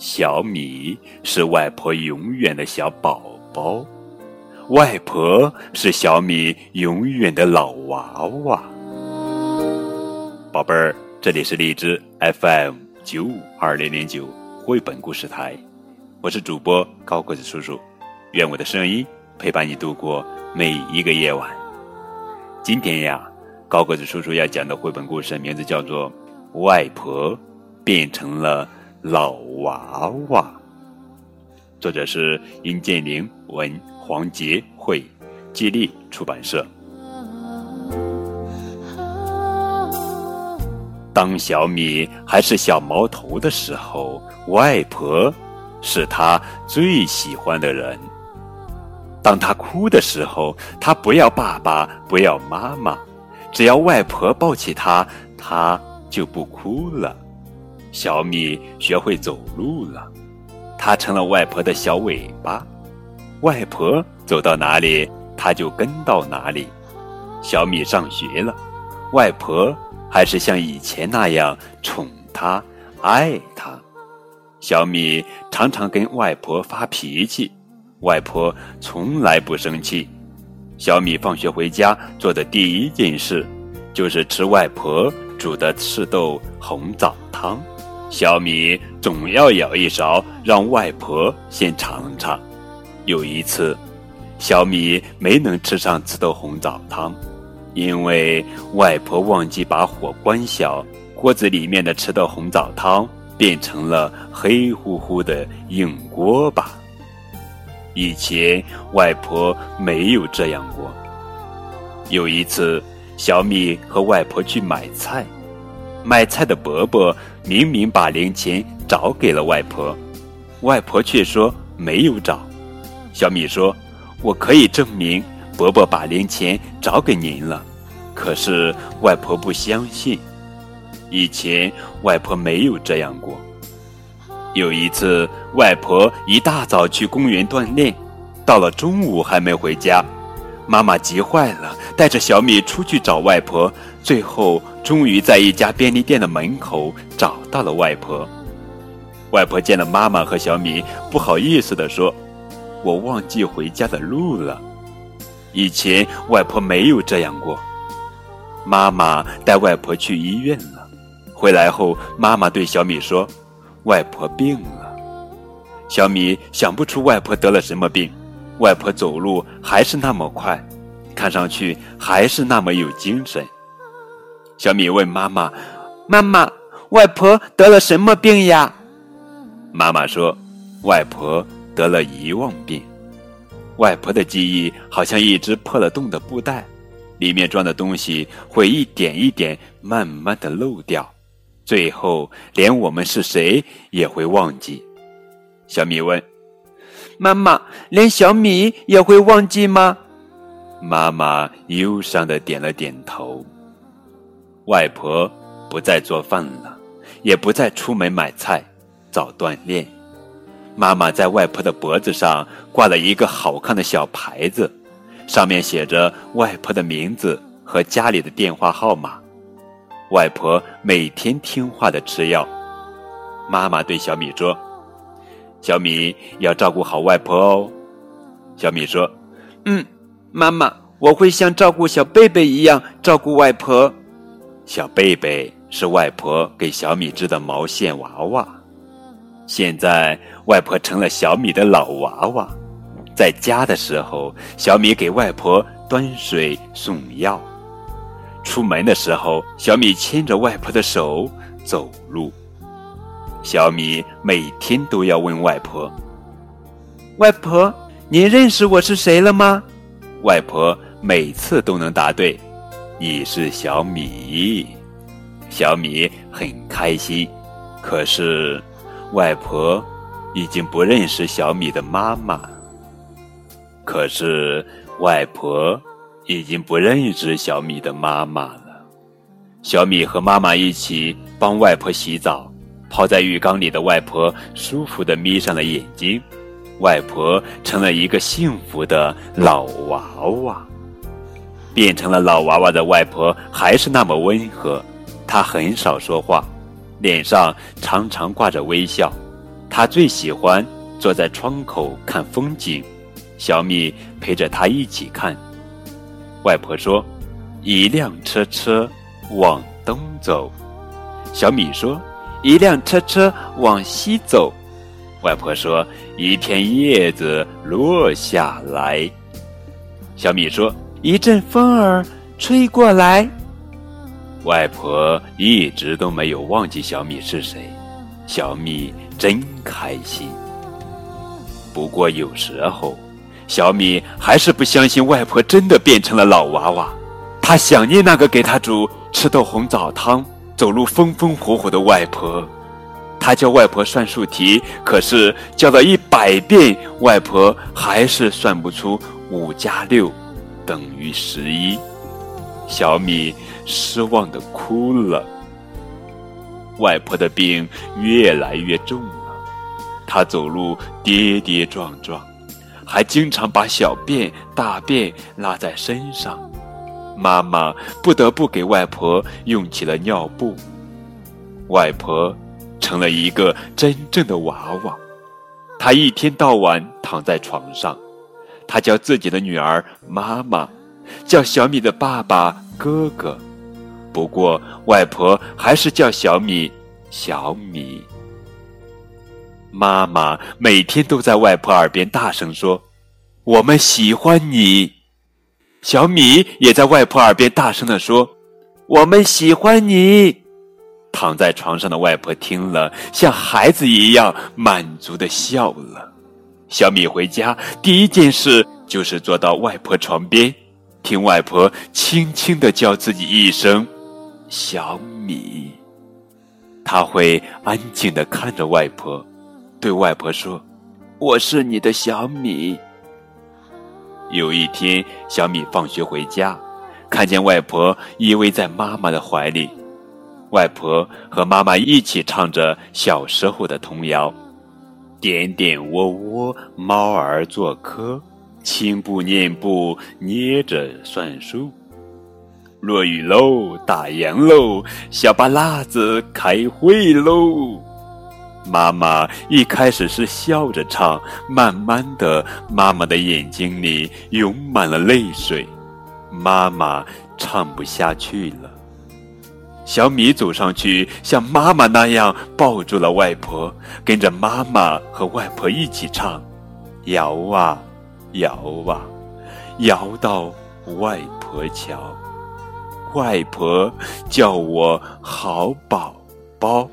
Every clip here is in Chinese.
小米是外婆永远的小宝宝，外婆是小米永远的老娃娃。宝贝儿，这里是荔枝 FM 九五二零零九绘本故事台，我是主播高个子叔叔，愿我的声音陪伴你度过每一个夜晚。今天呀，高个子叔叔要讲的绘本故事名字叫做《外婆变成了》。老娃娃，作者是殷建玲，文黄杰绘，接力出版社。当小米还是小毛头的时候，外婆是他最喜欢的人。当他哭的时候，他不要爸爸，不要妈妈，只要外婆抱起他，他就不哭了。小米学会走路了，它成了外婆的小尾巴。外婆走到哪里，它就跟到哪里。小米上学了，外婆还是像以前那样宠它、爱它。小米常常跟外婆发脾气，外婆从来不生气。小米放学回家做的第一件事，就是吃外婆煮的赤豆红枣汤。小米总要舀一勺，让外婆先尝尝。有一次，小米没能吃上赤豆红枣汤，因为外婆忘记把火关小，锅子里面的赤豆红枣汤变成了黑乎乎的硬锅巴。以前外婆没有这样过。有一次，小米和外婆去买菜。买菜的伯伯明明把零钱找给了外婆，外婆却说没有找。小米说：“我可以证明伯伯把零钱找给您了。”可是外婆不相信。以前外婆没有这样过。有一次，外婆一大早去公园锻炼，到了中午还没回家。妈妈急坏了，带着小米出去找外婆，最后终于在一家便利店的门口找到了外婆。外婆见了妈妈和小米，不好意思地说：“我忘记回家的路了。”以前外婆没有这样过。妈妈带外婆去医院了，回来后，妈妈对小米说：“外婆病了。”小米想不出外婆得了什么病。外婆走路还是那么快，看上去还是那么有精神。小米问妈妈：“妈妈，外婆得了什么病呀？”妈妈说：“外婆得了遗忘病。外婆的记忆好像一只破了洞的布袋，里面装的东西会一点一点慢慢的漏掉，最后连我们是谁也会忘记。”小米问。妈妈，连小米也会忘记吗？妈妈忧伤的点了点头。外婆不再做饭了，也不再出门买菜、早锻炼。妈妈在外婆的脖子上挂了一个好看的小牌子，上面写着外婆的名字和家里的电话号码。外婆每天听话的吃药。妈妈对小米说。小米要照顾好外婆哦。小米说：“嗯，妈妈，我会像照顾小贝贝一样照顾外婆。”小贝贝是外婆给小米织的毛线娃娃。现在外婆成了小米的老娃娃。在家的时候，小米给外婆端水送药；出门的时候，小米牵着外婆的手走路。小米每天都要问外婆：“外婆，您认识我是谁了吗？”外婆每次都能答对：“你是小米。”小米很开心。可是，外婆已经不认识小米的妈妈。可是，外婆已经不认识小米的妈妈了。小米和妈妈一起帮外婆洗澡。泡在浴缸里的外婆舒服的眯上了眼睛，外婆成了一个幸福的老娃娃。变成了老娃娃的外婆还是那么温和，她很少说话，脸上常常挂着微笑。他最喜欢坐在窗口看风景，小米陪着他一起看。外婆说：“一辆车车往东走。”小米说：“一辆车车往西走。”外婆说：“一片叶子落下来。”小米说：“一阵风儿吹过来。”外婆一直都没有忘记小米是谁，小米真开心。不过有时候，小米还是不相信外婆真的变成了老娃娃，他想念那个给他煮吃豆红枣汤、走路风风火火的外婆。他教外婆算数题，可是教了一百遍，外婆还是算不出五加六等于十一。小米失望的哭了。外婆的病越来越重了，她走路跌跌撞撞，还经常把小便、大便拉在身上。妈妈不得不给外婆用起了尿布。外婆。成了一个真正的娃娃，她一天到晚躺在床上，她叫自己的女儿妈妈，叫小米的爸爸哥哥，不过外婆还是叫小米小米。妈妈每天都在外婆耳边大声说：“我们喜欢你。”小米也在外婆耳边大声的说：“我们喜欢你。”躺在床上的外婆听了，像孩子一样满足的笑了。小米回家第一件事就是坐到外婆床边，听外婆轻轻的叫自己一声“小米”。他会安静的看着外婆，对外婆说：“我是你的小米。”有一天，小米放学回家，看见外婆依偎在妈妈的怀里。外婆和妈妈一起唱着小时候的童谣：“点点窝窝，猫儿做客，轻步念步，捏着算数。落雨喽，打烊喽，小巴拉子开会喽。”妈妈一开始是笑着唱，慢慢的，妈妈的眼睛里涌满了泪水，妈妈唱不下去了。小米走上去，像妈妈那样抱住了外婆，跟着妈妈和外婆一起唱：“摇啊，摇啊，摇到外婆桥。”外婆叫我好宝宝。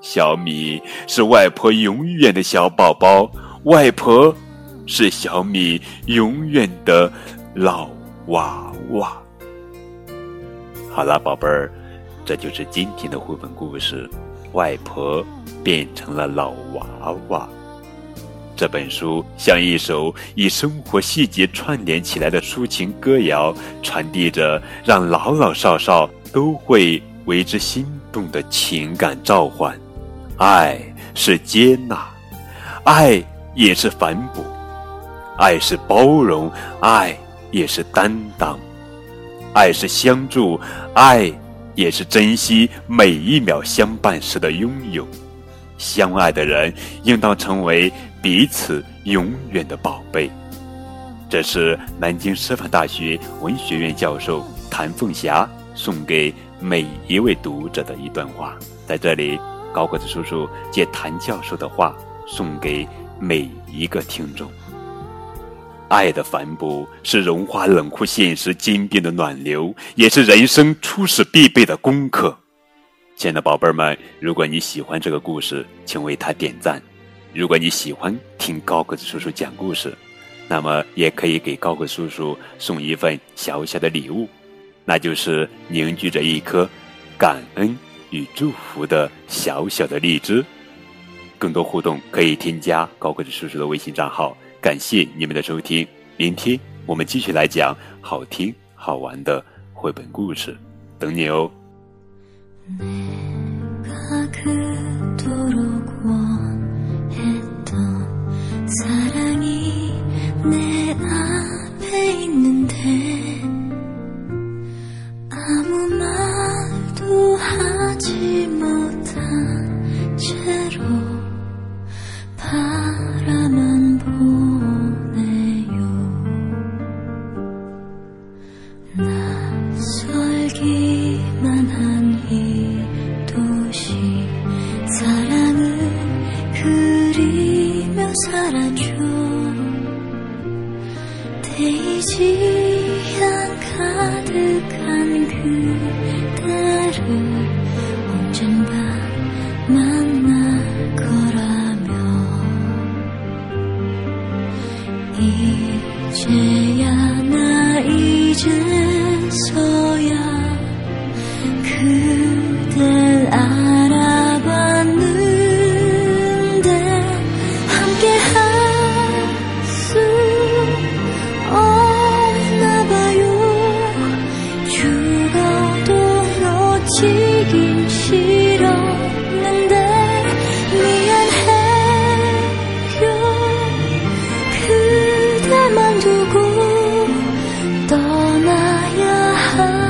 小米是外婆永远的小宝宝，外婆是小米永远的老娃娃。好了，宝贝儿，这就是今天的绘本故事。外婆变成了老娃娃。这本书像一首以生活细节串联起来的抒情歌谣，传递着让老老少少都会为之心动的情感召唤。爱是接纳，爱也是反哺，爱是包容，爱也是担当。爱是相助，爱也是珍惜每一秒相伴时的拥有。相爱的人应当成为彼此永远的宝贝。这是南京师范大学文学院教授谭凤霞送给每一位读者的一段话。在这里，高个子叔叔借谭教授的话送给每一个听众。爱的反哺是融化冷酷现实坚冰的暖流，也是人生初始必备的功课。亲爱的宝贝儿们，如果你喜欢这个故事，请为它点赞。如果你喜欢听高个子叔叔讲故事，那么也可以给高个叔叔送一份小小的礼物，那就是凝聚着一颗感恩与祝福的小小的荔枝。更多互动可以添加高个子叔叔的微信账号。感谢你们的收听，明天我们继续来讲好听好玩的绘本故事，等你哦。 사라져 데이지향 가득한 그대를 언젠가 만날 거라며 이제야 나 이제서야 그댈 아 我那呀，呵。